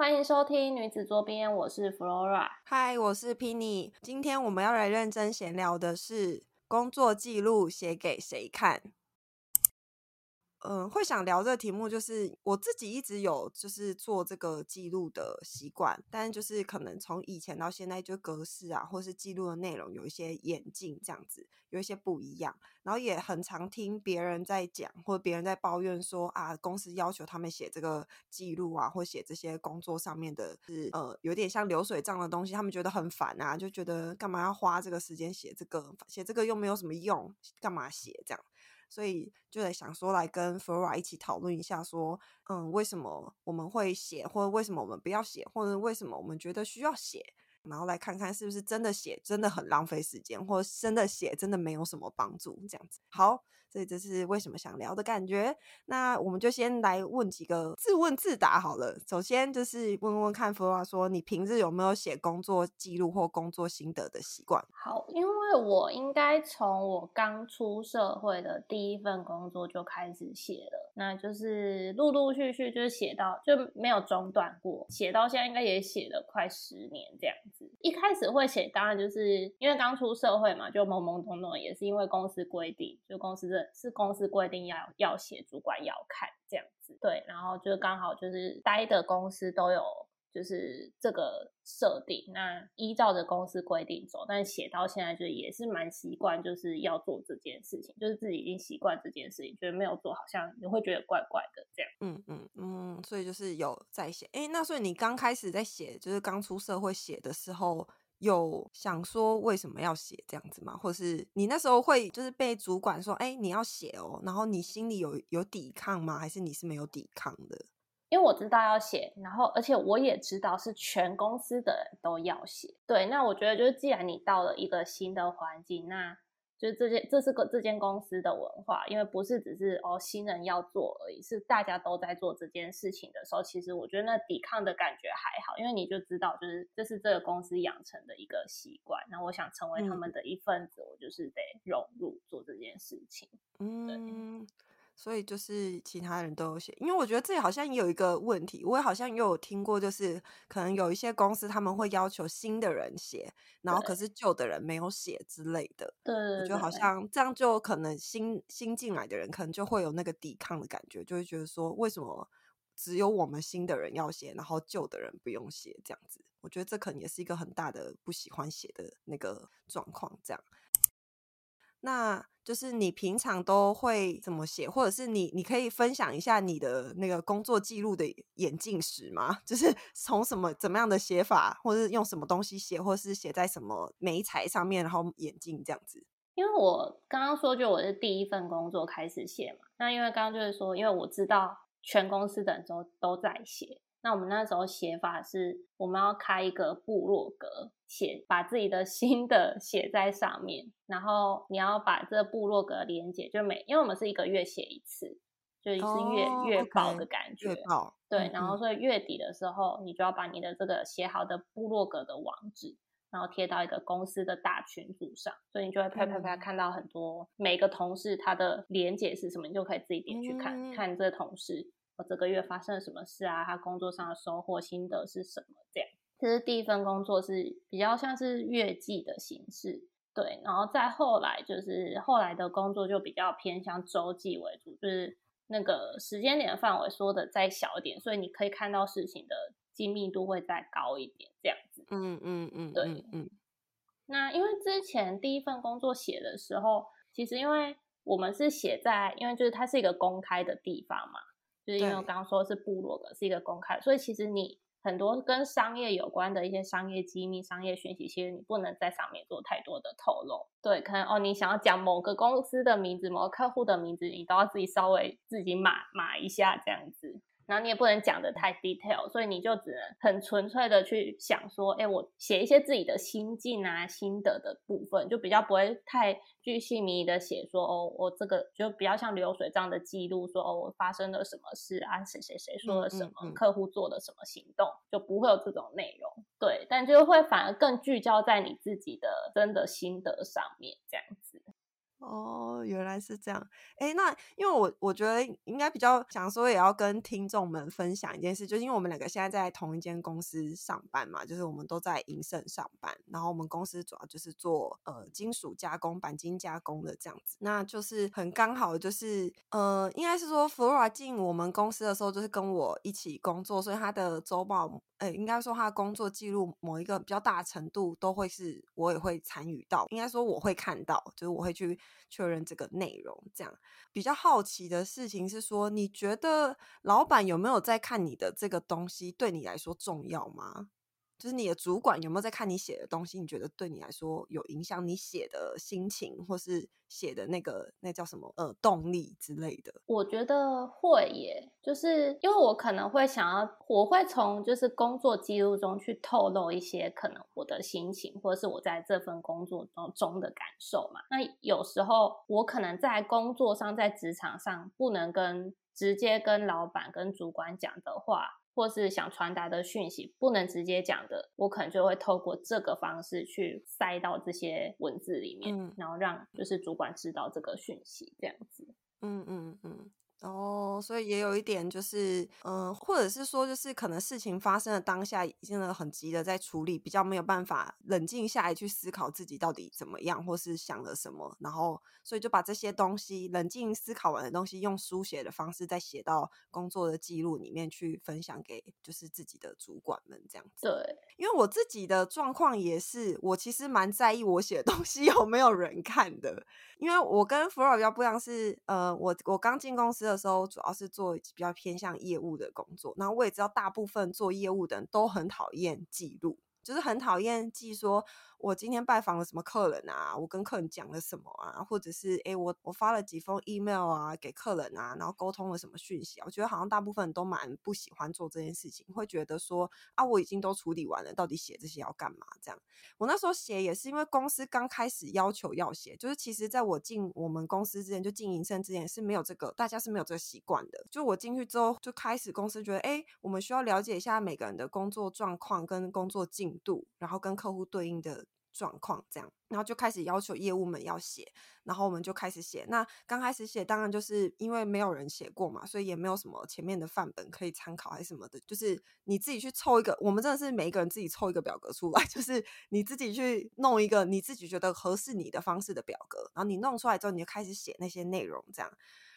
欢迎收听女子桌边，我是 Flora。嗨，我是 Penny。今天我们要来认真闲聊的是工作记录写给谁看？嗯，会想聊这个题目，就是我自己一直有就是做这个记录的习惯，但就是可能从以前到现在，就格式啊，或是记录的内容有一些演进，这样子有一些不一样。然后也很常听别人在讲，或者别人在抱怨说啊，公司要求他们写这个记录啊，或写这些工作上面的，是呃有点像流水账的东西，他们觉得很烦啊，就觉得干嘛要花这个时间写这个，写这个又没有什么用，干嘛写这样？所以就得想说，来跟 Flora 一起讨论一下，说，嗯，为什么我们会写，或者为什么我们不要写，或者为什么我们觉得需要写，然后来看看是不是真的写真的很浪费时间，或者真的写真的没有什么帮助，这样子。好。所以这是为什么想聊的感觉。那我们就先来问几个自问自答好了。首先就是问问看，福娃说你平日有没有写工作记录或工作心得的习惯？好，因为我应该从我刚出社会的第一份工作就开始写了，那就是陆陆续续就是写到就没有中断过，写到现在应该也写了快十年这样子。一开始会写，当然就是因为刚出社会嘛，就懵懵懂懂，也是因为公司规定，就公司是公司规定要要写，主管要看这样子，对，然后就是刚好就是待的公司都有就是这个设定，那依照着公司规定走，但写到现在就也是蛮习惯，就是要做这件事情，就是自己已经习惯这件事情，觉得没有做好像你会觉得怪怪的这样。嗯嗯嗯，所以就是有在写，哎，那所以你刚开始在写，就是刚出社会写的时候。有想说为什么要写这样子吗？或是你那时候会就是被主管说，哎，你要写哦，然后你心里有有抵抗吗？还是你是没有抵抗的？因为我知道要写，然后而且我也知道是全公司的人都要写。对，那我觉得就是既然你到了一个新的环境，那就是这件，这是个这间公司的文化，因为不是只是哦新人要做而已，是大家都在做这件事情的时候，其实我觉得那抵抗的感觉还好，因为你就知道，就是这是这个公司养成的一个习惯，那我想成为他们的一份子，我就是得融入做这件事情。嗯。所以就是其他人都有写，因为我觉得这里好像也有一个问题，我也好像又有听过，就是可能有一些公司他们会要求新的人写，然后可是旧的人没有写之类的。对，我觉得好像这样就可能新新进来的人可能就会有那个抵抗的感觉，就会觉得说为什么只有我们新的人要写，然后旧的人不用写这样子？我觉得这可能也是一个很大的不喜欢写的那个状况。这样，那。就是你平常都会怎么写，或者是你你可以分享一下你的那个工作记录的眼镜史吗？就是从什么怎么样的写法，或者是用什么东西写，或是写在什么眉材上面，然后眼镜这样子。因为我刚刚说，就我是第一份工作开始写嘛，那因为刚刚就是说，因为我知道全公司的人都都在写。那我们那时候写法是，我们要开一个部落格，写把自己的 心的写在上面，然后你要把这部落格连接，就每因为我们是一个月写一次，就是月月报的感觉，月报对，然后所以月底的时候，你就要把你的这个写好的部落格的网址，然后贴到一个公司的大群组上，所以你就会啪啪啪看到很多每个同事他的连接是什么，你就可以自己点去看看这个同事。这个月发生了什么事啊？他工作上的收获心得是什么？这样，这是第一份工作是比较像是月季的形式，对。然后再后来就是后来的工作就比较偏向周记为主，就是那个时间点的范围缩的再小一点，所以你可以看到事情的精密度会再高一点，这样子。嗯嗯嗯，对，嗯。那因为之前第一份工作写的时候，其实因为我们是写在，因为就是它是一个公开的地方嘛。就是因为我刚刚说是部落格是一个公开，所以其实你很多跟商业有关的一些商业机密、商业讯息，其实你不能在上面做太多的透露。对，可能哦，你想要讲某个公司的名字、某个客户的名字，你都要自己稍微自己码码一下这样子。然后你也不能讲的太 detail，所以你就只能很纯粹的去想说，哎，我写一些自己的心境啊、心得的部分，就比较不会太具细迷的写说，哦，我这个就比较像流水账的记录，说哦，我发生了什么事啊，谁谁谁说了什么，客户做了什么行动，就不会有这种内容。对，但就会反而更聚焦在你自己的真的心得上面，这样子。哦，原来是这样。哎，那因为我我觉得应该比较想说，也要跟听众们分享一件事，就是因为我们两个现在在同一间公司上班嘛，就是我们都在银盛上班，然后我们公司主要就是做呃金属加工、钣金加工的这样子。那就是很刚好，就是呃，应该是说 Flora 进我们公司的时候，就是跟我一起工作，所以他的周报。呃，应该说他的工作记录某一个比较大程度都会是我也会参与到，应该说我会看到，就是我会去确认这个内容。这样比较好奇的事情是说，你觉得老板有没有在看你的这个东西，对你来说重要吗？就是你的主管有没有在看你写的东西？你觉得对你来说有影响你写的心情，或是写的那个那叫什么呃动力之类的？我觉得会耶，就是因为我可能会想要，我会从就是工作记录中去透露一些可能我的心情，或者是我在这份工作中中的感受嘛。那有时候我可能在工作上，在职场上不能跟直接跟老板跟主管讲的话。或是想传达的讯息不能直接讲的，我可能就会透过这个方式去塞到这些文字里面，然后让就是主管知道这个讯息，这样子。嗯嗯嗯。哦，所以也有一点就是，嗯，或者是说，就是可能事情发生的当下，真的很急的在处理，比较没有办法冷静下来去思考自己到底怎么样，或是想了什么，然后所以就把这些东西冷静思考完的东西，用书写的方式再写到工作的记录里面去分享给就是自己的主管们这样子。对，因为我自己的状况也是，我其实蛮在意我写的东西有没有人看的。因为我跟弗尔比较不一样，是呃，我我刚进公司的时候，主要是做比较偏向业务的工作，然后我也知道大部分做业务的人都很讨厌记录。就是很讨厌记说，我今天拜访了什么客人啊，我跟客人讲了什么啊，或者是诶我我发了几封 email 啊给客人啊，然后沟通了什么讯息啊？我觉得好像大部分人都蛮不喜欢做这件事情，会觉得说啊，我已经都处理完了，到底写这些要干嘛？这样，我那时候写也是因为公司刚开始要求要写，就是其实在我进我们公司之前，就进营生之前是没有这个，大家是没有这个习惯的。就我进去之后，就开始公司觉得，哎，我们需要了解一下每个人的工作状况跟工作进。度，然后跟客户对应的状况，这样，然后就开始要求业务们要写，然后我们就开始写。那刚开始写，当然就是因为没有人写过嘛，所以也没有什么前面的范本可以参考，还是什么的，就是你自己去凑一个。我们真的是每一个人自己凑一个表格出来，就是你自己去弄一个你自己觉得合适你的方式的表格，然后你弄出来之后，你就开始写那些内容，这样。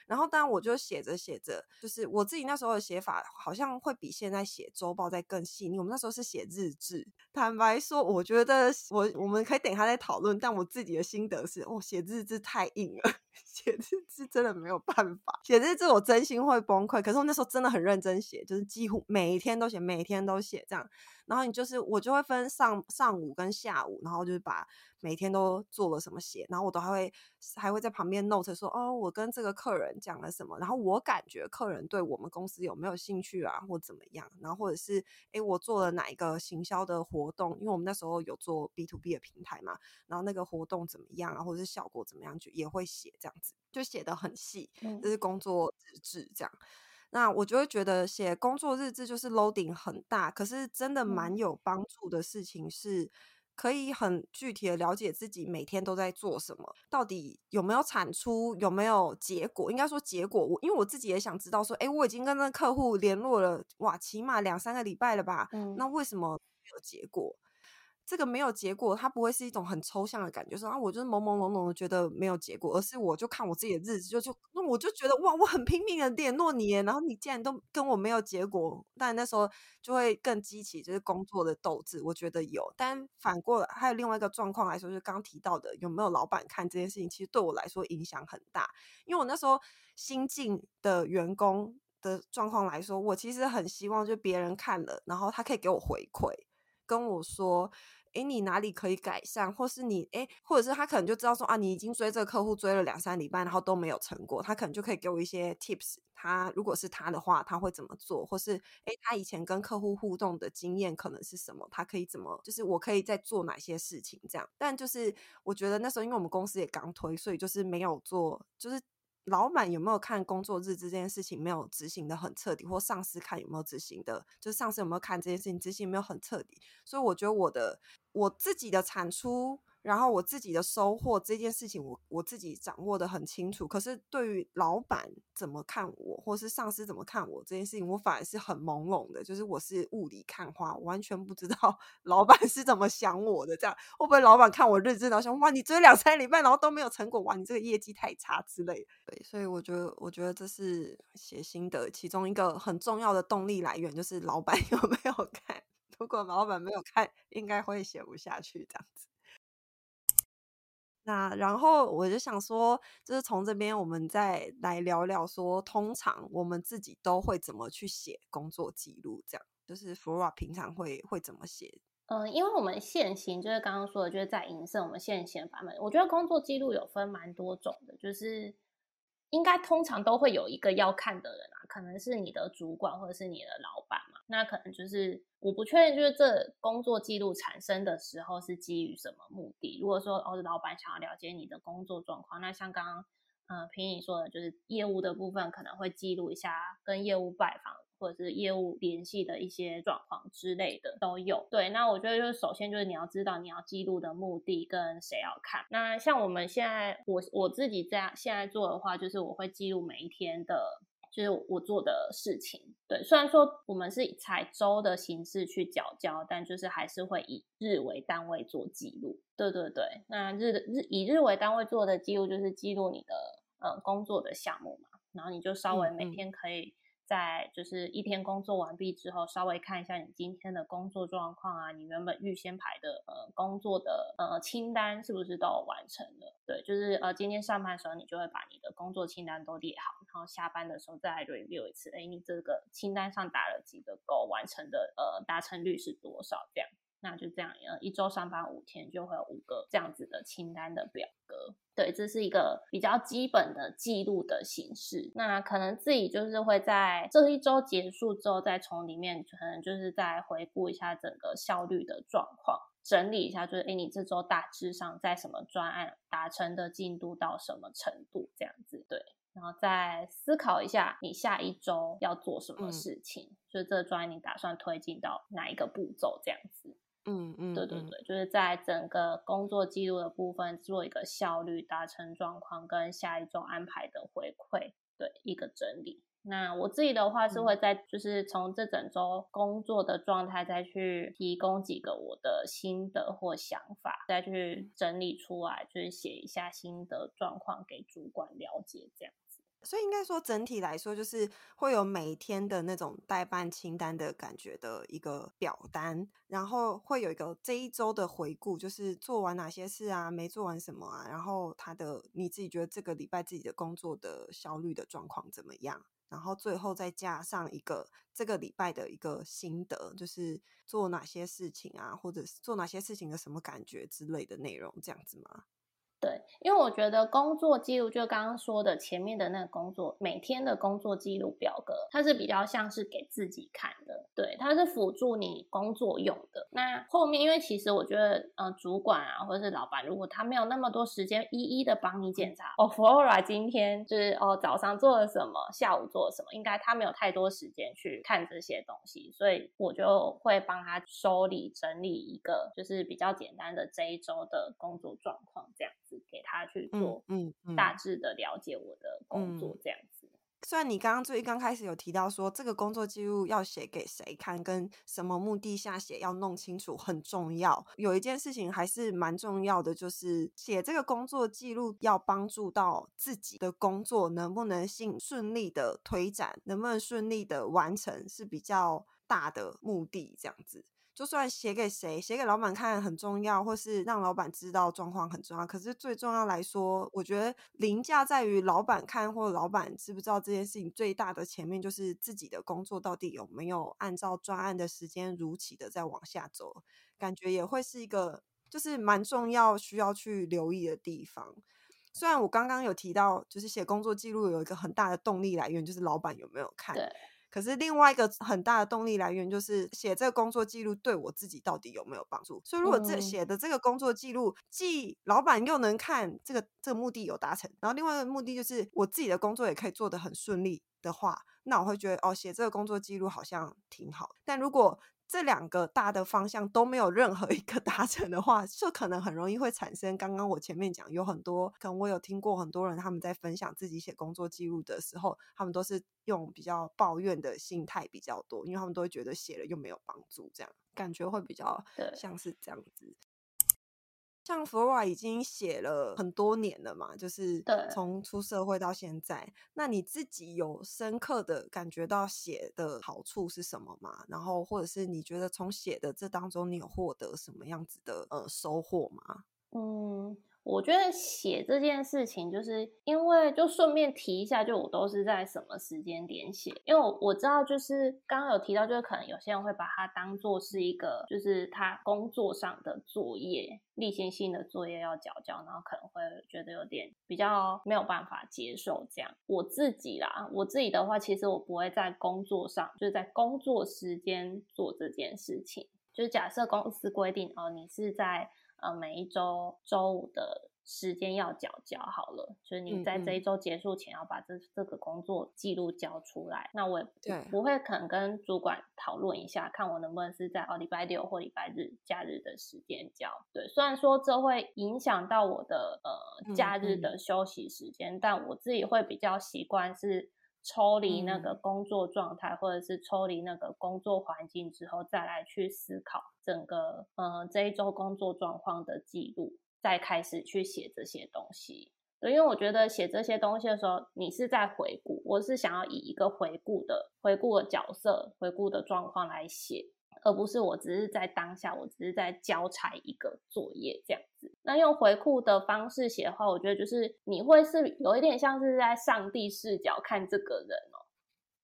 然后，当然我就写着写着，就是我自己那时候的写法，好像会比现在写周报再更细腻。我们那时候是写日志，坦白说，我觉得我我们可以等一下再讨论。但我自己的心得是，哦，写日志太硬了，写日志真的没有办法。写日志我真心会崩溃，可是我那时候真的很认真写，就是几乎每一天都写，每天都写这样。然后你就是我就会分上上午跟下午，然后就是把每天都做了什么写，然后我都还会还会在旁边 note 说哦，我跟这个客人讲了什么，然后我感觉客人对我们公司有没有兴趣啊，或怎么样，然后或者是哎我做了哪一个行销的活动，因为我们那时候有做 B to B 的平台嘛，然后那个活动怎么样啊，或者是效果怎么样，就也会写这样子，就写的很细，就是工作日志这样。那我就会觉得写工作日志就是 loading 很大，可是真的蛮有帮助的事情是，可以很具体的了解自己每天都在做什么，到底有没有产出，有没有结果？应该说结果，我因为我自己也想知道说，哎，我已经跟那客户联络了，哇，起码两三个礼拜了吧？嗯，那为什么没有结果？这个没有结果，它不会是一种很抽象的感觉，说啊，我就是朦朦胧胧的觉得没有结果，而是我就看我自己的日子，就就那我就觉得哇，我很拼命的联络你，然后你竟然都跟我没有结果，但那时候就会更激起就是工作的斗志，我觉得有。但反过来还有另外一个状况来说，就是刚提到的有没有老板看这件事情，其实对我来说影响很大，因为我那时候新进的员工的状况来说，我其实很希望就别人看了，然后他可以给我回馈。跟我说。哎，你哪里可以改善，或是你哎，或者是他可能就知道说啊，你已经追这个客户追了两三礼拜，然后都没有成果，他可能就可以给我一些 tips。他如果是他的话，他会怎么做，或是哎，他以前跟客户互动的经验可能是什么，他可以怎么，就是我可以在做哪些事情这样。但就是我觉得那时候，因为我们公司也刚推，所以就是没有做，就是。老板有没有看工作日志这件事情没有执行的很彻底，或上司看有没有执行的，就是上司有没有看这件事情执行没有很彻底，所以我觉得我的我自己的产出。然后我自己的收获这件事情，我我自己掌握的很清楚。可是对于老板怎么看我，或是上司怎么看我这件事情，我反而是很朦胧的。就是我是雾里看花，完全不知道 老板是怎么想我的。这样会不会老板看我日志，然后想哇，你追两三礼拜，然后都没有成果，哇，你这个业绩太差之类的。对，所以我觉得，我觉得这是写心得其中一个很重要的动力来源，就是老板 有没有看。如果老板没有看，应该会写不下去这样子。那然后我就想说，就是从这边我们再来聊聊，说通常我们自己都会怎么去写工作记录，这样就是 Flora 平常会会怎么写？嗯，因为我们现行就是刚刚说的，就是在银色我们现行版本，我觉得工作记录有分蛮多种的，就是应该通常都会有一个要看的人啊，可能是你的主管或者是你的老板，那可能就是。我不确定，就是这工作记录产生的时候是基于什么目的。如果说哦，老板想要了解你的工作状况，那像刚刚呃平颖说的，就是业务的部分可能会记录一下跟业务拜访或者是业务联系的一些状况之类的都有。对，那我觉得就是首先就是你要知道你要记录的目的跟谁要看。那像我们现在我我自己这样现在做的话，就是我会记录每一天的。就是我做的事情，对，虽然说我们是以采周的形式去缴交，但就是还是会以日为单位做记录。对对对，那日的日以日为单位做的记录，就是记录你的呃工作的项目嘛，然后你就稍微每天可以。在就是一天工作完毕之后，稍微看一下你今天的工作状况啊，你原本预先排的呃工作的呃清单是不是都完成了？对，就是呃今天上班的时候，你就会把你的工作清单都列好，然后下班的时候再 review 一次，哎，你这个清单上打了几个勾，完成的呃达成率是多少？这样。那就这样，呃，一周上班五天，就会有五个这样子的清单的表格。对，这是一个比较基本的记录的形式。那可能自己就是会在这一周结束之后，再从里面可能就是再回顾一下整个效率的状况，整理一下，就是哎，你这周大致上在什么专案达成的进度到什么程度这样子。对，然后再思考一下你下一周要做什么事情，就是这专案你打算推进到哪一个步骤这样子。嗯嗯，对对对，就是在整个工作记录的部分做一个效率达成状况跟下一周安排的回馈，对一个整理。那我自己的话是会在就是从这整周工作的状态再去提供几个我的心得或想法，再去整理出来，就是写一下心得状况给主管了解这样。所以应该说，整体来说，就是会有每天的那种代办清单的感觉的一个表单，然后会有一个这一周的回顾，就是做完哪些事啊，没做完什么啊，然后他的你自己觉得这个礼拜自己的工作的效率的状况怎么样，然后最后再加上一个这个礼拜的一个心得，就是做哪些事情啊，或者是做哪些事情的什么感觉之类的内容，这样子吗？对，因为我觉得工作记录就刚刚说的前面的那个工作每天的工作记录表格，它是比较像是给自己看的，对，它是辅助你工作用的。那后面，因为其实我觉得，呃，主管啊，或者是老板，如果他没有那么多时间一一的帮你检查，哦，Flora 今天就是哦早上做了什么，下午做了什么，应该他没有太多时间去看这些东西，所以我就会帮他收理整理一个，就是比较简单的这一周的工作状况这样。给他去做，嗯，大致的了解我的工作这样子。虽然你刚刚最刚开始有提到说这个工作记录要写给谁看，跟什么目的下写要弄清楚很重要。有一件事情还是蛮重要的，就是写这个工作记录要帮助到自己的工作能不能顺顺利的推展，能不能顺利的完成是比较大的目的。这样子，就算写给谁，写给老板看很重要，或是让老板知道状况很重要。可是最重要来说，我觉得凌驾在于老板看或老板知不知道这件事情最大的前面，就是自己的工作到底有没有按照专案的时间如期的在往下走，感觉也会是一个就是蛮重要需要去留意的地方。虽然我刚刚有提到，就是写工作记录有一个很大的动力来源，就是老板有没有看。对。可是另外一个很大的动力来源就是写这个工作记录对我自己到底有没有帮助？所以如果这写的这个工作记录既老板又能看，这个这个目的有达成，然后另外一个目的就是我自己的工作也可以做得很顺利的话，那我会觉得哦，写这个工作记录好像挺好。但如果这两个大的方向都没有任何一个达成的话，就可能很容易会产生刚刚我前面讲有很多，可能我有听过很多人他们在分享自己写工作记录的时候，他们都是用比较抱怨的心态比较多，因为他们都会觉得写了又没有帮助，这样感觉会比较像是这样子。像 Flora 已经写了很多年了嘛，就是从出社会到现在。那你自己有深刻的感觉到写的好处是什么吗？然后或者是你觉得从写的这当中，你有获得什么样子的呃收获吗？嗯。我觉得写这件事情，就是因为就顺便提一下，就我都是在什么时间点写，因为我我知道，就是刚刚有提到，就是可能有些人会把它当做是一个，就是他工作上的作业，例行性的作业要交交，然后可能会觉得有点比较没有办法接受这样。我自己啦，我自己的话，其实我不会在工作上，就是在工作时间做这件事情，就是假设公司规定哦，你是在。呃，每一周周五的时间要交交好了，就是你在这一周结束前要把这这个工作记录交出来。那我也不会可能跟主管讨论一下，看我能不能是在哦礼拜六或礼拜日假日的时间交。对，虽然说这会影响到我的呃假日的休息时间，但我自己会比较习惯是。抽离那个工作状态，或者是抽离那个工作环境之后，再来去思考整个呃这一周工作状况的记录，再开始去写这些东西。对，因为我觉得写这些东西的时候，你是在回顾，我是想要以一个回顾的回顾的角色、回顾的状况来写。而不是我只是在当下，我只是在交差一个作业这样子。那用回顾的方式写的话，我觉得就是你会是有一点像是在上帝视角看这个人哦。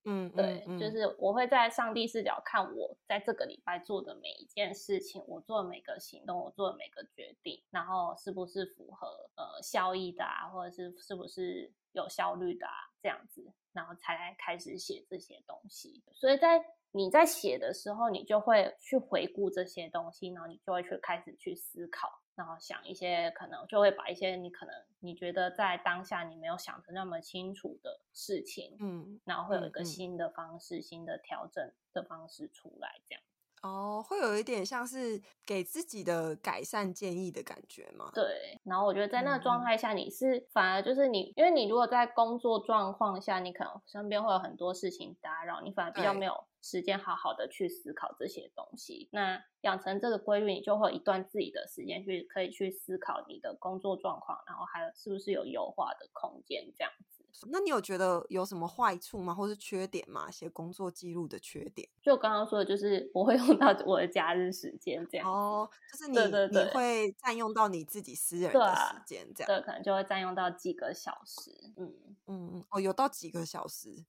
嗯，对，就是我会在上帝视角看我在这个礼拜做的每一件事情，我做的每个行动，我做的每个决定，然后是不是符合呃效益的啊，或者是是不是有效率的啊，这样子，然后才来开始写这些东西。所以在你在写的时候，你就会去回顾这些东西，然后你就会去开始去思考，然后想一些可能就会把一些你可能你觉得在当下你没有想的那么清楚的事情，嗯，然后会有一个新的方式、新的调整的方式出来，这样。哦，会有一点像是给自己的改善建议的感觉吗？对。然后我觉得在那个状态下，你是反而就是你，因为你如果在工作状况下，你可能身边会有很多事情打扰你，反而比较没有。时间好好的去思考这些东西，那养成这个规律，你就会一段自己的时间去可以去思考你的工作状况，然后还有是不是有优化的空间这样子。那你有觉得有什么坏处吗，或是缺点吗？写工作记录的缺点？就刚刚说的，就是我会 用到我的假日时间这样。哦，就是你你会占用到你自己私人的时间这样。对，可能就会占用到几个小时。嗯嗯嗯，哦，有到几个小时。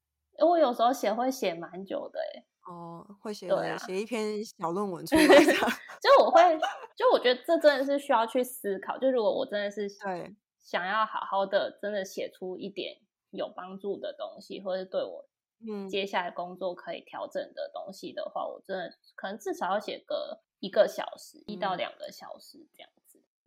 我有时候写会写蛮久的哎，哦，会写对写一篇小论文出来。就我会，就我觉得这真的是需要去思考。就如果我真的是对想要好好的，真的写出一点有帮助的东西，或者对我嗯接下来工作可以调整的东西的话，我真的可能至少要写个一个小时，一到两个小时这样。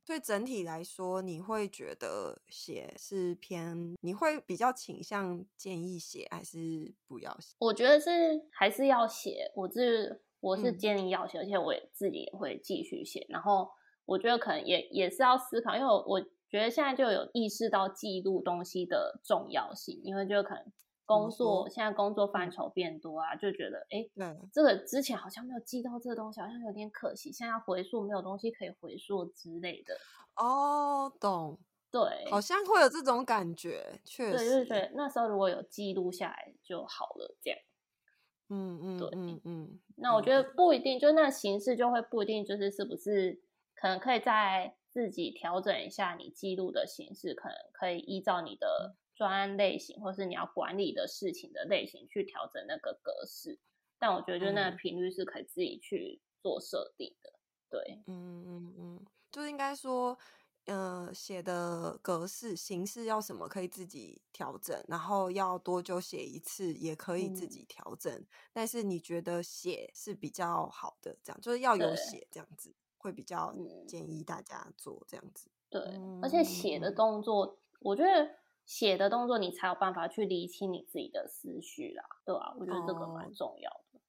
所以整体来说，你会觉得写是偏，你会比较倾向建议写还是不要写？我觉得是还是要写，我是我是建议要写，而且我也自己也会继续写。然后我觉得可能也也是要思考，因为我我觉得现在就有意识到记录东西的重要性，因为就可能。工作现在工作范畴变多啊，就觉得哎，这个之前好像没有记到这个东西，好像有点可惜。现在回溯，没有东西可以回溯之类的。哦，懂，对，好像会有这种感觉，确实，对，就是觉得那时候如果有记录下来就好了，这样。嗯嗯，对嗯嗯。那我觉得不一定，就那形式就会不一定，就是是不是可能可以在自己调整一下你记录的形式，可能可以依照你的专案类型，或是你要管理的事情的类型去调整那个格式。但我觉得，就那个频率是可以自己去做设定的。对，嗯嗯嗯，就是应该说。呃，写的格式形式要什么可以自己调整，然后要多久写一次也可以自己调整。但是你觉得写是比较好的，这样就是要有写这样子，会比较建议大家做这样子。对，而且写的动作，我觉得写的动作你才有办法去理清你自己的思绪啦，对啊？我觉得这个蛮重要的。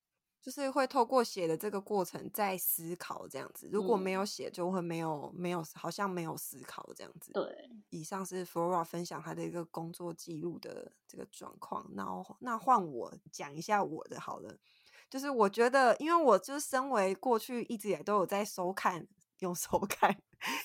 就是会透过写的这个过程在思考这样子，如果没有写，就会没有没有好像没有思考这样子。对，以上是 Flora 分享他的一个工作记录的这个状况。那那换我讲一下我的好了，就是我觉得，因为我就是身为过去一直也都有在收看。用手看，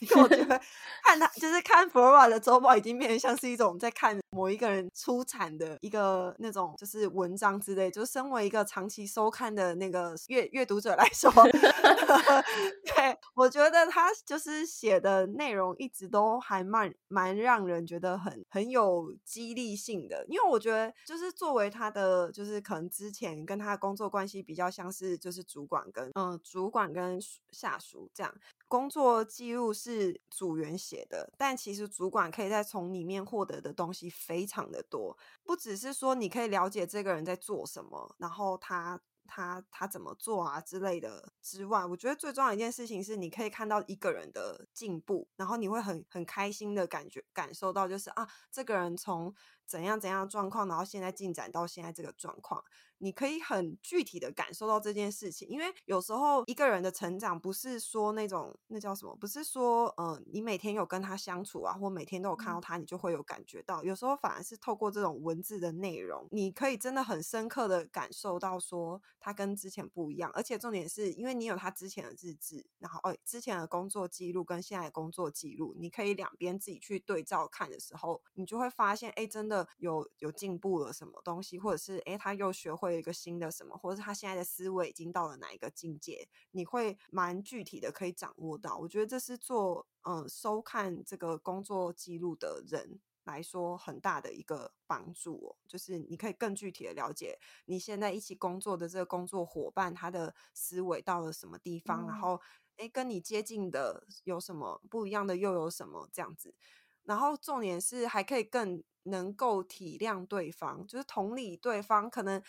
因为我觉得 看他就是看 Flora 的周报，已经变得像是一种在看某一个人出产的一个那种就是文章之类。就身为一个长期收看的那个阅阅读者来说，对我觉得他就是写的内容一直都还蛮蛮让人觉得很很有激励性的。因为我觉得就是作为他的就是可能之前跟他的工作关系比较像是就是主管跟嗯主管跟下属这样。工作记录不是组员写的，但其实主管可以在从里面获得的东西非常的多，不只是说你可以了解这个人在做什么，然后他他他怎么做啊之类的之外，我觉得最重要一件事情是，你可以看到一个人的进步，然后你会很很开心的感觉感受到，就是啊，这个人从怎样怎样状况，然后现在进展到现在这个状况。你可以很具体的感受到这件事情，因为有时候一个人的成长不是说那种那叫什么，不是说呃你每天有跟他相处啊，或每天都有看到他，你就会有感觉到。有时候反而是透过这种文字的内容，你可以真的很深刻的感受到说他跟之前不一样。而且重点是因为你有他之前的日志，然后哦之前的工作记录跟现在的工作记录，你可以两边自己去对照看的时候，你就会发现哎真的有有进步了什么东西，或者是哎他又学会。有一个新的什么，或者是他现在的思维已经到了哪一个境界，你会蛮具体的可以掌握到。我觉得这是做嗯收看这个工作记录的人来说很大的一个帮助哦，就是你可以更具体的了解你现在一起工作的这个工作伙伴他的思维到了什么地方，然后诶跟你接近的有什么不一样的又有什么这样子，然后重点是还可以更能够体谅对方，就是同理对方可能。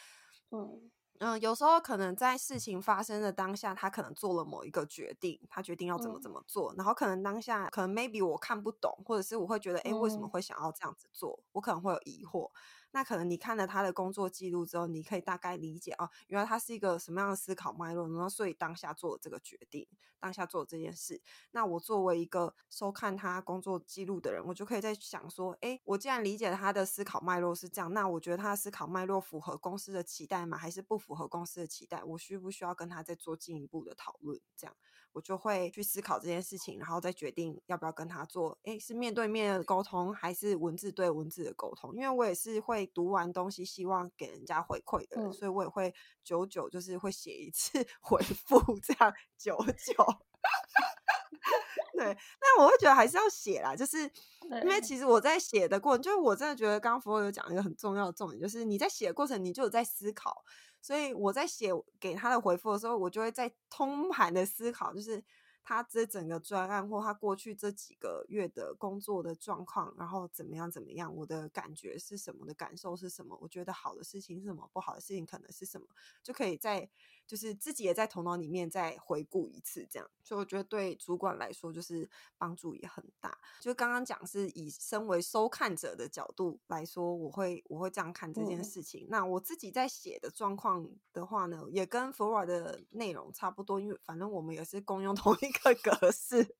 嗯嗯，有时候可能在事情发生的当下，他可能做了某一个决定，他决定要怎么怎么做，然后可能当下可能 maybe 我看不懂，或者是我会觉得，哎，为什么会想要这样子做？我可能会有疑惑。那可能你看了他的工作记录之后，你可以大概理解哦，原来他是一个什么样的思考脉络，然后所以当下做这个决定，当下做这件事。那我作为一个收看他工作记录的人，我就可以在想说，哎，我既然理解他的思考脉络是这样，那我觉得他的思考脉络符合公司的期待吗？还是不符合公司的期待？我需不需要跟他再做进一步的讨论？这样。我就会去思考这件事情，然后再决定要不要跟他做。诶，是面对面的沟通，还是文字对文字的沟通？因为我也是会读完东西，希望给人家回馈的，所以我也会久久就是会写一次 回复，这样久久。对，那我会觉得还是要写啦，就是因为其实我在写的过程，就是我真的觉得刚刚福尔有讲一个很重要的重点，就是你在写的过程，你就有在思考。所以我在写给他的回复的时候，我就会在通盘的思考，就是他这整个专案或他过去这几个月的工作的状况，然后怎么样怎么样，我的感觉是什么的感受是什么，我觉得好的事情是什么，不好的事情可能是什么，就可以在。就是自己也在头脑里面再回顾一次，这样，所以我觉得对主管来说就是帮助也很大。就刚刚讲是以身为收看者的角度来说，我会我会这样看这件事情。那我自己在写的状况的话呢，也跟 Flora 的内容差不多，因为反正我们也是共用 同一个格式，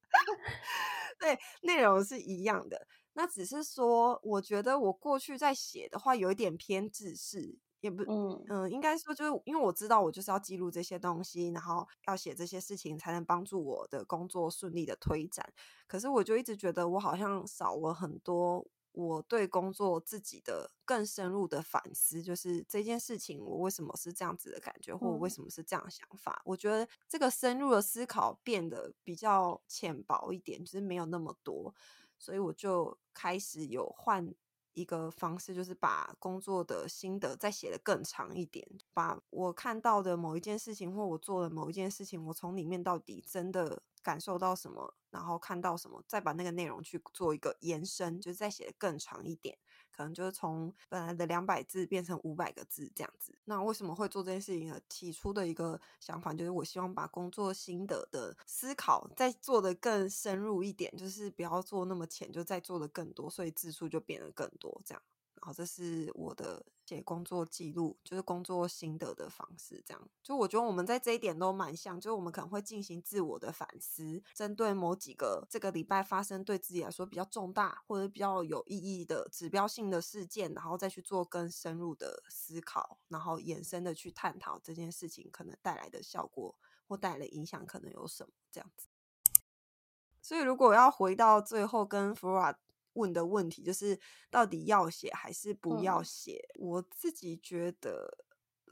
对，内容是一样的。那只是说，我觉得我过去在写的话有一点偏自式。也不，嗯嗯，应该说就是因为我知道我就是要记录这些东西，然后要写这些事情，才能帮助我的工作顺利的推展。可是我就一直觉得我好像少了很多我对工作自己的更深入的反思，就是这件事情我为什么是这样子的感觉，或我为嗯什么是这样想法。我觉得这个深入的思考变得比较浅薄一点，就是没有那么多，所以我就开始有换一个方式，就是把工作的心得再写的更长一点，把我看到的某一件事情或我做的某一件事情，我从里面到底真的感受到什么，然后看到什么，再把那个内容去做一个延伸，就是再写的更长一点。可能就是从本来的两百字变成五百个字这样子。那为什么会做这件事情呢？起初的一个想法就是，我希望把工作心得的思考再做的更深入一点，就是不要做那么浅，就再做的更多，所以字数就变得更多这样。然后这是我的写工作记录，就是工作心得的方式。这样，就我觉得我们在这一点都蛮像，就是我们可能会进行自我的反思，针对某几个这个礼拜发生对自己来说比较重大或者比较有意义的指标性的事件，然后再去做更深入的思考，然后延伸的去探讨这件事情可能带来的效果或带来的影响可能有什么这样子。所以，如果要回到最后跟弗拉问的问题，就是到底要写还是不要嗯写？我自己觉得，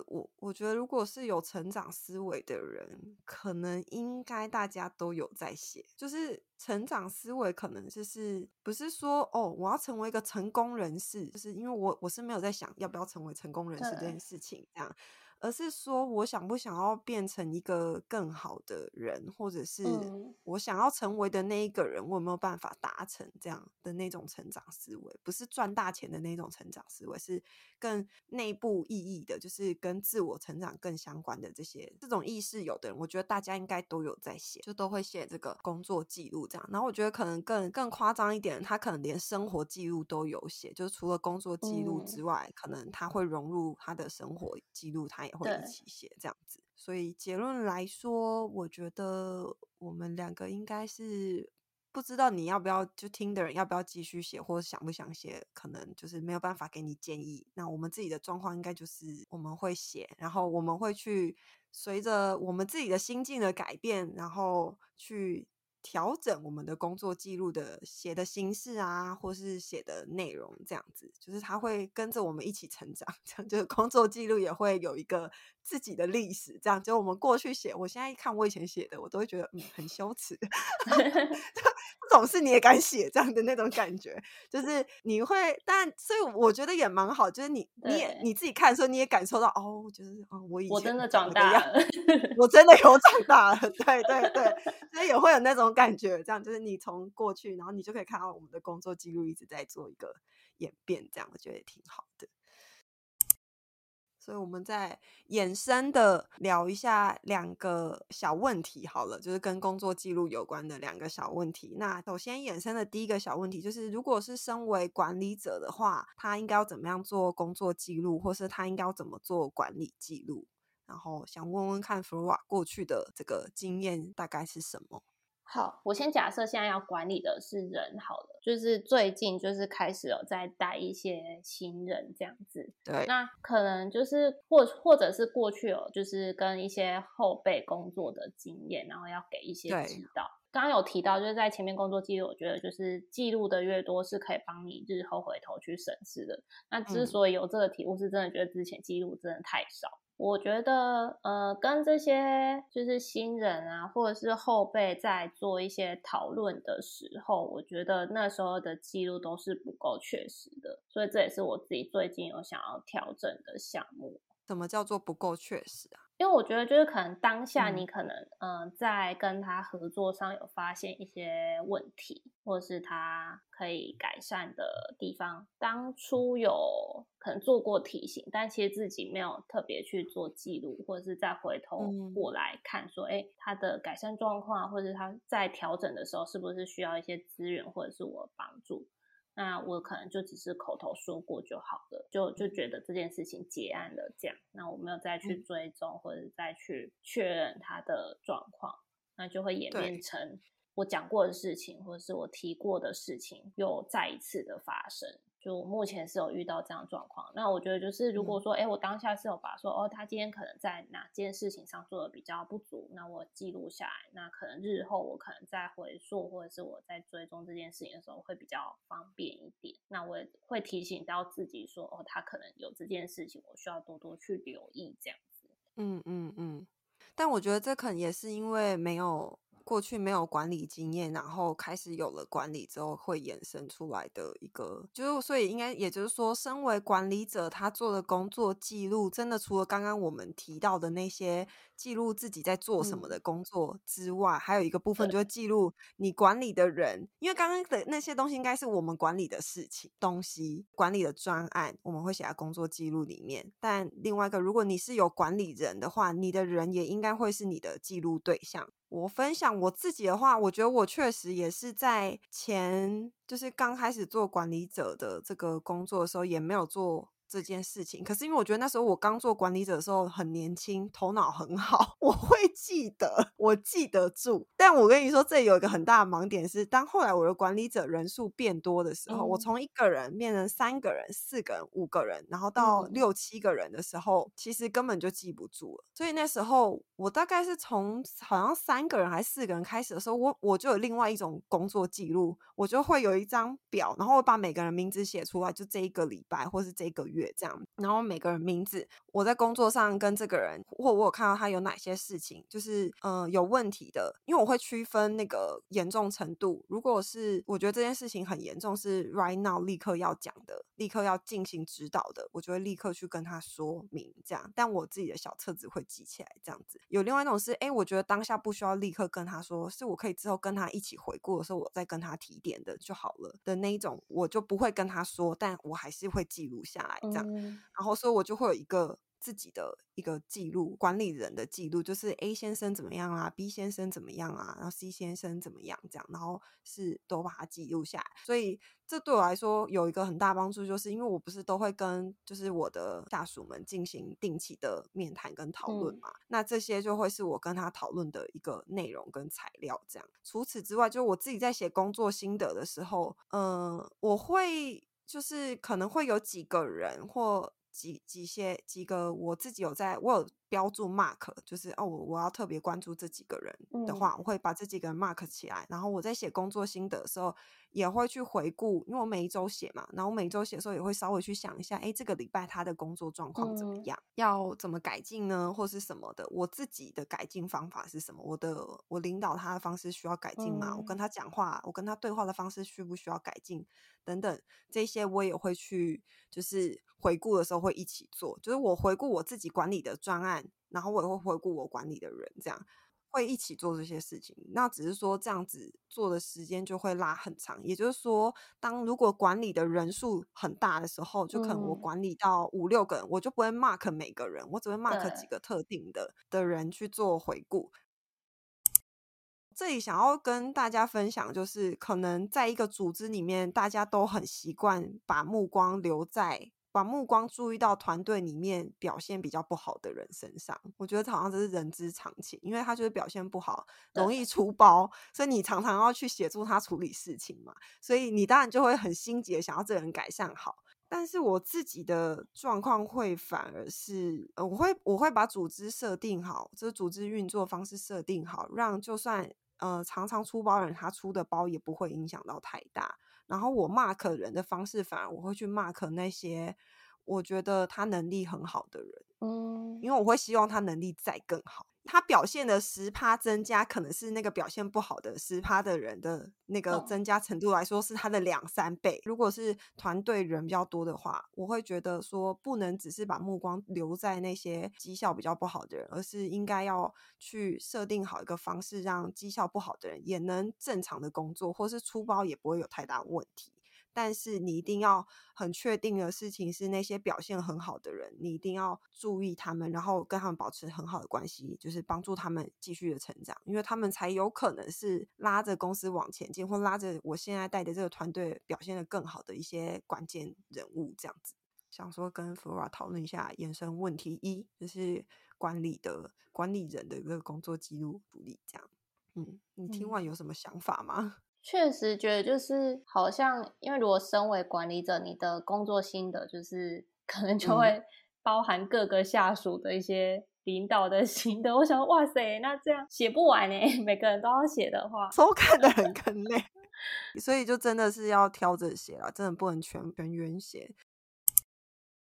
我我觉得如果是有成长思维的人，可能应该大家都有在写。就是成长思维，可能就是不是说哦，我要成为一个成功人士，就是因为我我是没有在想要不要成为成功人士这件事情这样。而是说我想不想要变成一个更好的人，或者是嗯我想要成为的那一个人，我有没有办法达成这样的那种成长思维？不是赚大钱的那种成长思维，是更内部意义的，就是跟自我成长更相关的这些这种意识。有的人，我觉得大家应该都有在写，就都会写这个工作记录这样。然后我觉得可能更更夸张一点，他可能连生活记录都有写，就是除了工作记录嗯之外，可能他会融入他的生活记录，他也会一起写这样子。所以结论来说，我觉得我们两个应该是不知道你要不要就听的人要不要继续写，或者想不想写，可能就是没有办法给你建议。那我们自己的状况应该就是我们会写，然后我们会去随着我们自己的心境的改变，然后去调整我们的工作记录的写的形式啊，或是写的内容，这样子，就是他会跟着我们一起成长。这样就是工作记录也会有一个自己的历史。这样，就我们过去写，我现在一看我以前写的，我都会觉得嗯很羞耻。这种事你也敢写，这样的那种感觉，就是你会，但所以我觉得也蛮好，就是你你也你自己看的时候，你也感受到哦，就是哦，我以前我真的长大了，我真的有长大了，对对对，所以也会有那种感觉，这样就是你从过去，然后你就可以看到我们的工作记录一直在做一个演变，这样我觉得也挺好的。所以我们再衍生的聊一下两个小问题好了，就是跟工作记录有关的两个小问题。那首先衍生的第一个小问题就是，如果是身为管理者的话，他应该要怎么样做工作记录，或是他应该要怎么做管理记录？然后想问问看弗罗瓦过去的这个经验大概是什么？好，我先假设现在要管理的是人好了，就是最近就是开始有在带一些新人这样子，对，那可能就是或或者是过去有就是跟一些后辈工作的经验，然后要给一些指导。刚刚有提到，就是在前面工作记录，我觉得就是记录的越多，是可以帮你日后回头去审视的。那之嗯所以有这个题目，是真的觉得之前记录真的太少。我觉得，呃，跟这些就是新人啊，或者是后辈在做一些讨论的时候，我觉得那时候的记录都是不够确实的，所以这也是我自己最近有想要调整的项目。什么叫做不够确实啊？因为我觉得，就是可能当下嗯你可能，嗯、在跟他合作上有发现一些问题，或者是他可以改善的地方，当初有可能做过提醒，但其实自己没有特别去做记录，或者是再回头嗯过来看，说，哎、他的改善状况，或者是他在调整的时候，是不是需要一些资源或者是我的帮助？那我可能就只是口头说过就好了，就就觉得这件事情结案了这样。那我没有再去嗯追踪或者再去确认他的状况，那就会演变成我讲过的事情，或者是我提过的事情，又再一次的发生。就目前是有遇到这样状况，那我觉得就是如果说，哎，我当下是有把说，哦，他今天可能在哪件事情上做的比较不足，那我记录下来，那可能日后我可能在回溯或者是我在追踪这件事情的时候会比较方便一点。那我也会提醒到自己说，哦，他可能有这件事情，我需要多多去留意这样子。嗯嗯嗯，但我觉得这可能也是因为没有。过去没有管理经验，然后开始有了管理之后，会衍生出来的一个，就是所以应该也就是说，身为管理者，他做的工作记录，真的除了刚刚我们提到的那些记录自己在做什么的工作之外，还有一个部分就是记录你管理的人，因为刚刚的那些东西应该是我们管理的事情东西，管理的专案，我们会写在工作记录里面。但另外一个，如果你是有管理人的话，你的人也应该会是你的记录对象。我分享我自己的话，我觉得我确实也是在前，就是刚开始做管理者的这个工作的时候，也没有做。这件事情，可是因为我觉得那时候我刚做管理者的时候很年轻，头脑很好，我会记得，我记得住。但我跟你说，这里有一个很大的盲点是，当后来我的管理者人数变多的时候，我从一个人变成三个人、四个人、五个人，然后到六七个人的时候，其实根本就记不住了。所以那时候我大概是从好像三个人还是四个人开始的时候，我我就有另外一种工作记录，我就会有一张表，然后我把每个人名字写出来，就这一个礼拜或是这个月。这样，然后每个人名字，我在工作上跟这个人，或我有看到他有哪些事情，就是嗯有问题的，因为我会区分那个严重程度。如果是我觉得这件事情很严重，是 right now 立刻要讲的，立刻要进行指导的，我就会立刻去跟他说明这样。但我自己的小册子会记起来这样子。有另外一种是，哎，我觉得当下不需要立刻跟他说，是我可以之后跟他一起回顾的时候，我再跟他提点的就好了的那一种，我就不会跟他说，但我还是会记录下来。这样，然后所以我就会有一个自己的一个记录，管理人的记录，就是 A 先生怎么样啊，B 先生怎么样啊，然后 C 先生怎么样，这样，然后是都把它记录下来。所以这对我来说有一个很大帮助，就是因为我不是都会跟就是我的下属们进行定期的面谈跟讨论嘛，那这些就会是我跟他讨论的一个内容跟材料。这样，除此之外，就我自己在写工作心得的时候，嗯，我会。就是可能会有几个人或几几些几个，我自己有在我有标注 mark，就是哦，我我要特别关注这几个人的话，我会把这几个人 mark 起来，然后我在写工作心得的时候。也会去回顾，因为我每一周写嘛，然后我每一周写的时候也会稍微去想一下，哎，这个礼拜他的工作状况怎么样，要怎么改进呢，或是什么的？我自己的改进方法是什么？我的我领导他的方式需要改进吗？我跟他讲话，我跟他对话的方式需不需要改进？等等，这些我也会去，就是回顾的时候会一起做，就是我回顾我自己管理的专案，然后我也会回顾我管理的人，这样。会一起做这些事情，那只是说这样子做的时间就会拉很长。也就是说，当如果管理的人数很大的时候，就可能我管理到五六个人，我就不会 mark 每个人，我只会 mark 几个特定的的人去做回顾。这里想要跟大家分享，就是可能在一个组织里面，大家都很习惯把目光留在。把目光注意到团队里面表现比较不好的人身上，我觉得好像这是人之常情，因为他就是表现不好，容易出包，所以你常常要去协助他处理事情嘛，所以你当然就会很心急的想要这个人改善好。但是我自己的状况会反而是，我会我会把组织设定好，这组织运作方式设定好，让就算呃常常出包的人，他出的包也不会影响到太大。然后我 mark 人的方式，反而我会去 mark 那些我觉得他能力很好的人，嗯，因为我会希望他能力再更好。他表现的十趴增加，可能是那个表现不好的十趴的人的那个增加程度来说，是他的两三倍。如果是团队人比较多的话，我会觉得说，不能只是把目光留在那些绩效比较不好的人，而是应该要去设定好一个方式，让绩效不好的人也能正常的工作，或是出包也不会有太大问题。但是你一定要很确定的事情是，那些表现很好的人，你一定要注意他们，然后跟他们保持很好的关系，就是帮助他们继续的成长，因为他们才有可能是拉着公司往前进，或拉着我现在带的这个团队表现的更好的一些关键人物。这样子，想说跟 Flora 讨论一下延伸问题一，就是管理的管理人的一个工作记录处理这样。嗯，你听嗯完有什么想法吗？确实觉得就是好像，因为如果身为管理者，你的工作心得就是可能就嗯会包含各个下属的一些领导的 心得。我想说，哇塞，那这样写不完呢，每个人都要写的话，收看的人更累，所以就真的是要挑着写了，真的不能全全员写。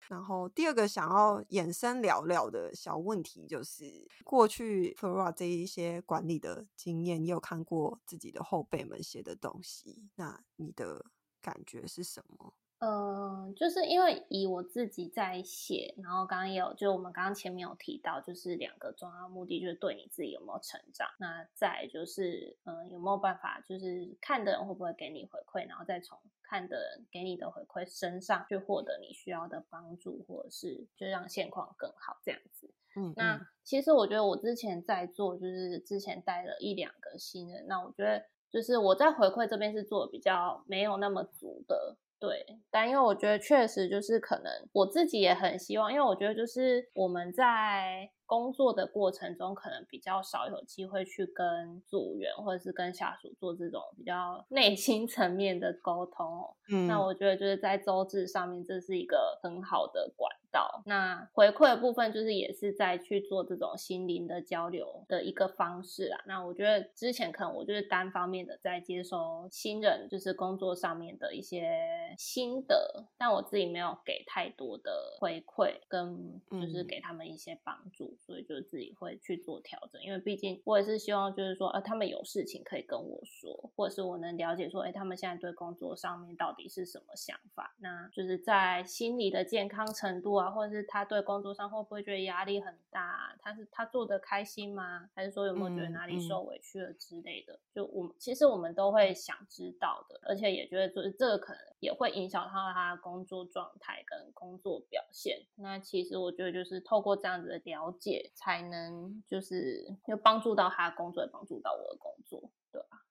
然后第二个想要衍生聊聊的小问题就是，过去 Flora 这一些管理的经验，你有看过自己的后辈们写的东西，那你的感觉是什么？嗯，就是因为以我自己在写，然后刚刚也有，就我们刚刚前面有提到，就是两个重要目的，就是对你自己有没有成长，那再就是，嗯，有没有办法，就是看的人会不会给你回馈，然后再从看的人给你的回馈身上去获得你需要的帮助，或者是就让现况更好这样子。嗯，那嗯其实我觉得我之前在做，就是之前带了一两个新人，那我觉得就是我在回馈这边是做的比较没有那么足的，对。但因为我觉得确实就是可能我自己也很希望，因为我觉得就是我们在工作的过程中，可能比较少有机会去跟组员或者是跟下属做这种比较 内心层面的沟通哦。嗯，那我觉得就是在周志上面，这是一个很好的管道。那回馈的部分，就是也是在去做这种心灵的交流的一个方式啦。那我觉得之前可能我就是单方面的在接收新人，就是工作上面的一些心得，但我自己没有给太多的回馈，跟就是嗯给他们一些帮助，所以就自己会去做调整。因为毕竟我也是希望，就是说，呃，他们有事情可以跟我说，或者是我能了解说，哎，他们现在对工作上面到底是什么想法？那就是在心理的健康程度啊，或者是他对工作上会不会觉得压力很大啊？他是他做的开心吗？还是说有没有觉得嗯哪里嗯受委屈了之类的？就我其实我们都会想知道的，而且也觉得就是这个可能也会影响到他的工作状态跟工作表现。那其实我觉得就是透过这样子的了解，才能就是又帮助到他的工作，也帮助到我的工作，对吧？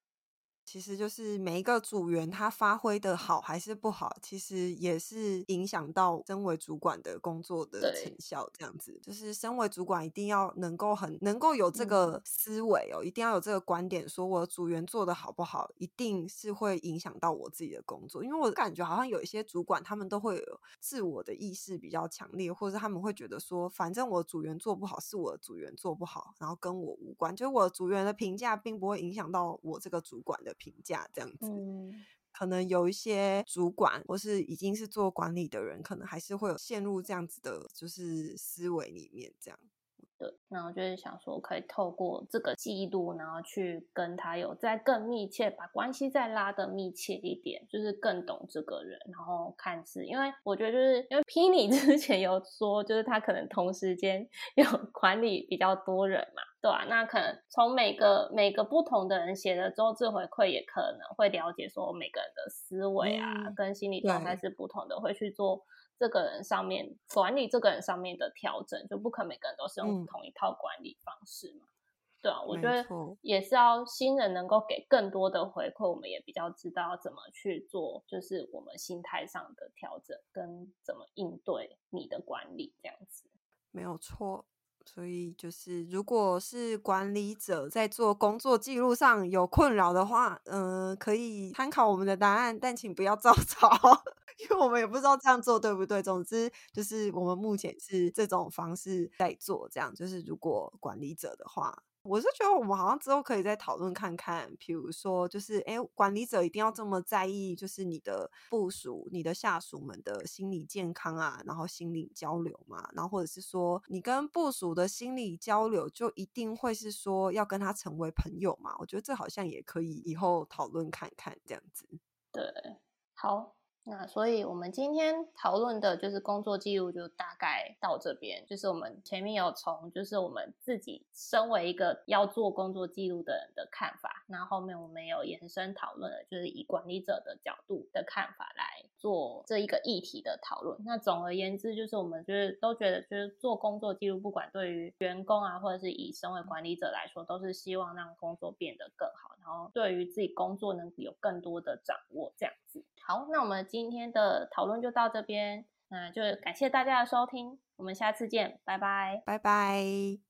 其实就是每一个组员他发挥的好还是不好，其实也是影响到身为主管的工作的成效。这样子，就是身为主管一定要能够很能够有这嗯个思维哦，一定要有这个观点，说我的组员做的好不好，一定是会影响到我自己的工作。因为我感觉好像有一些主管他们都会有自我的意识比较强烈，或者是他们会觉得说，反正我的组员做不好是我的组员做不好，然后跟我无关，就是我的组员的评价并不会影响到我这个主管的评价，这样子。嗯，可能有一些主管或是已经是做管理的人，可能还是会有陷入这样子的，就是思维里面这样。对，那我就是想说，可以透过这个记录，然后去跟他有再更密切，把关系再拉的密切一点，就是更懂这个人，然后看似，因为我觉得就是因为 Penny 之前有说，就是他可能同时间 有管理比较多人嘛，对吧、那可能从每个每个不同的人写的周志回馈，也可能会了解说每个人的思维啊，嗯跟心理状态是不同的，会去做这个人上面管理这个人上面的调整，就不可能每个人都是用嗯同一套管理方式嘛。对啊，我没觉得也是要新人能够给更多的回馈，我们也比较知道怎么去做，就是我们心态上的调整跟怎么应对你的管理这样子。没有错。所以就是，如果是管理者在做工作记录上有困扰的话，嗯、可以参考我们的答案，但请不要 照抄，因为我们也不知道这样做对不对。总之，就是我们目前是这种方式在做，这样就是如果管理者的话，我是觉得我们好像之后可以再讨论看看，比如说就是，哎，管理者一定要这么在意，就是你的部署、你的下属们的心理健康啊，然后心理交流嘛，然后或者是说你跟部署的心理交流，就一定会是说要跟他成为朋友嘛？我觉得这好像也可以以后讨论看看这样子。对，好，那所以我们今天讨论的就是工作记录，就大概到这边。就是我们前面有从就是我们自己身为一个要做工作记录的人的看法，那后面我们有延伸讨论了，就是以管理者的角度的看法来做这一个议题的讨论。那总而言之，就是我们就是都觉得，就是做工作记录，不管对于员工啊，或者是以身为管理者来说，都是希望让工作变得更好，然后对于自己工作能有更多的掌握，这样子。好，那我们今天的讨论就到这边，那就感谢大家的收听，我们下次见，拜拜。拜拜。